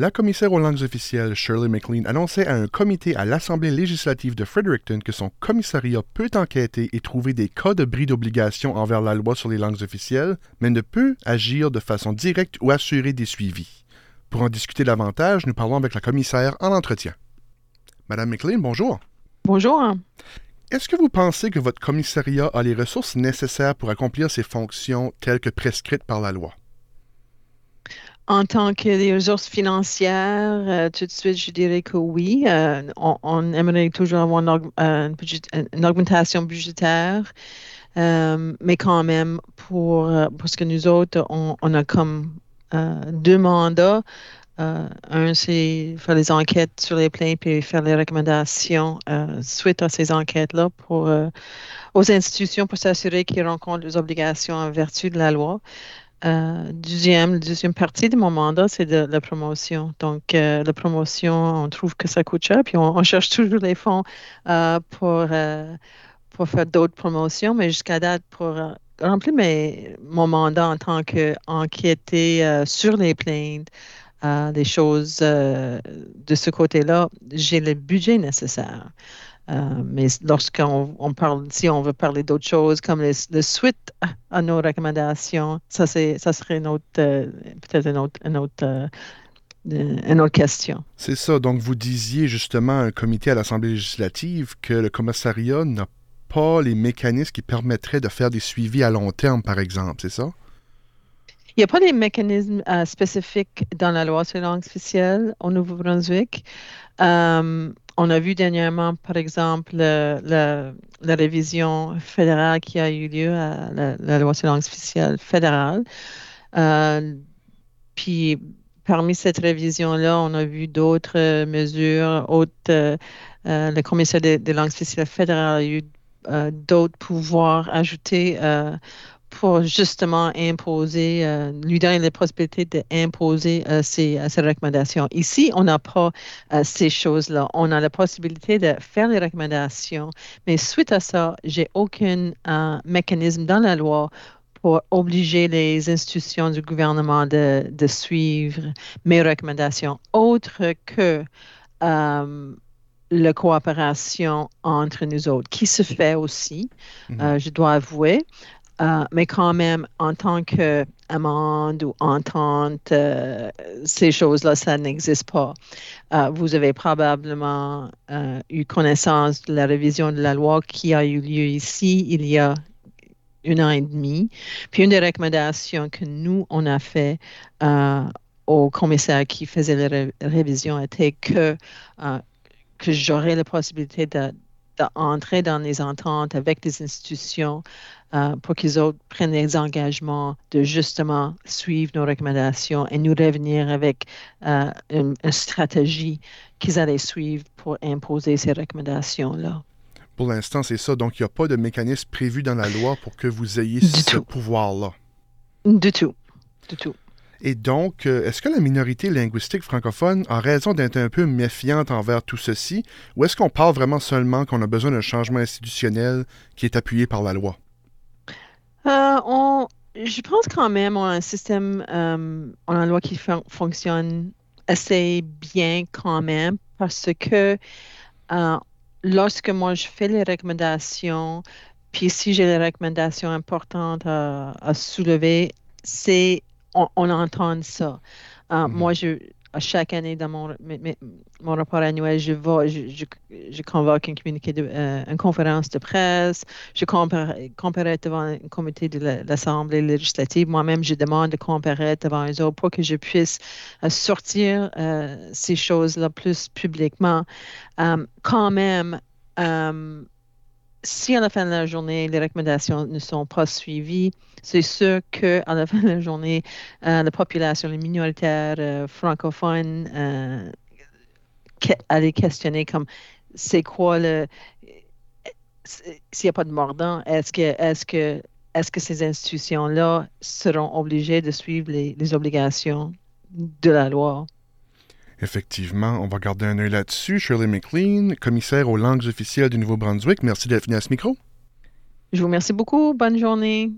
La commissaire aux langues officielles Shirley McLean annonçait à un comité à l'Assemblée législative de Fredericton que son commissariat peut enquêter et trouver des cas de bris d'obligation envers la loi sur les langues officielles, mais ne peut agir de façon directe ou assurer des suivis. Pour en discuter davantage, nous parlons avec la commissaire en entretien. Madame McLean, bonjour. Bonjour. Est-ce que vous pensez que votre commissariat a les ressources nécessaires pour accomplir ses fonctions telles que prescrites par la loi? En tant que ressources financières, euh, tout de suite, je dirais que oui. Euh, on, aimerait toujours avoir une, euh, augmentation budgétaire, mais quand même, pour, parce que nous autres, on, a comme deux mandats. un, c'est faire les enquêtes sur les plaintes puis faire les recommandations suite à ces enquêtes-là pour aux institutions pour s'assurer qu'ils rencontrent les obligations en vertu de la loi. Euh, deuxième, deuxième partie de mon mandat, c'est de la promotion. Donc, euh, la promotion, on trouve que ça coûte cher, puis on, cherche toujours les fonds euh, pour, pour faire d'autres promotions, mais jusqu'à date, pour remplir mes, mon mandat en tant qu'enquêter sur les plaintes, des choses de ce côté-là, j'ai le budget nécessaire. Euh, mais lorsqu'on on parle, si on veut parler d'autres choses comme les, suite à nos recommandations, ça, c'est, ça serait une autre, euh, peut-être une autre, une autre, euh, une autre question. C'est ça. Donc, vous disiez justement à un comité à l'Assemblée législative que le commissariat n'a pas les mécanismes qui permettraient de faire des suivis à long terme, par exemple, c'est ça? Il n'y a pas de mécanismes spécifiques dans la loi sur les langues officielles au Nouveau-Brunswick on a vu dernièrement, par exemple, la, révision fédérale qui a eu lieu à la, loi sur langue officielle fédérale. Euh, puis, parmi cette révision-là, on a vu d'autres mesures. Euh, euh, le commissaire des, langues officielles fédérales a eu d'autres pouvoirs ajoutés pour justement imposer, euh, lui donner la possibilité d'imposer euh, ces, euh, ces, recommandations. Ici, on n'a pas ces choses-là. On a la possibilité de faire les recommandations, mais suite à ça, j'ai aucun mécanisme dans la loi pour obliger les institutions du gouvernement de, de suivre mes recommandations, autre que la coopération entre nous autres, qui se fait aussi, mm-hmm. je dois avouer. Euh, mais quand même, en tant qu'amende ou entente, euh, ces choses-là, ça n'existe pas. Euh, vous avez probablement eu connaissance de la révision de la loi qui a eu lieu ici il y a un an et demi. Puis une des recommandations que nous, on a fait au commissaire qui faisait la révision était que, j'aurais la possibilité d'entrer dans les ententes avec des institutions euh, pour qu'ils autres prennent les engagements de justement suivre nos recommandations et nous revenir avec euh, une, stratégie qu'ils allaient suivre pour imposer ces recommandations-là. Pour l'instant, c'est ça. Donc, il n'y a pas de mécanisme prévu dans la loi pour que vous ayez ce pouvoir-là. Du tout. Du tout. Et donc, euh, est-ce que la minorité linguistique francophone a raison d'être un peu méfiante envers tout ceci, ou est-ce qu'on parle vraiment seulement qu'on a besoin d'un changement institutionnel qui est appuyé par la loi? Euh, on, je pense quand même on a un système, euh, on a une loi qui fonctionne assez bien quand même parce que lorsque moi je fais les recommandations, puis si j'ai des recommandations importantes à, soulever, c'est on, entend ça. Mm-hmm. Moi, je, à chaque année dans mon, mon rapport annuel, je, vais, je, je, convoque un communiqué de, euh, une conférence de presse, je comparaître devant un comité de l'Assemblée législative. Moi-même, je demande de comparaître devant eux autres pour que je puisse euh, sortir euh, ces choses-là plus publiquement. quand même, si à la fin de la journée, les recommandations ne sont pas suivies, c'est sûr qu'à la fin de la journée, euh, la population, les minoritaires euh, francophones, euh, questionner comme c'est quoi le. S'il n'y a pas de mordant, est-ce que, est que, est que ces institutions-là seront obligées de suivre les obligations de la loi? Effectivement, on va garder un œil là-dessus. Shirley McLean, commissaire aux langues officielles du Nouveau-Brunswick, merci d'être venu à ce micro. Je vous remercie beaucoup. Bonne journée.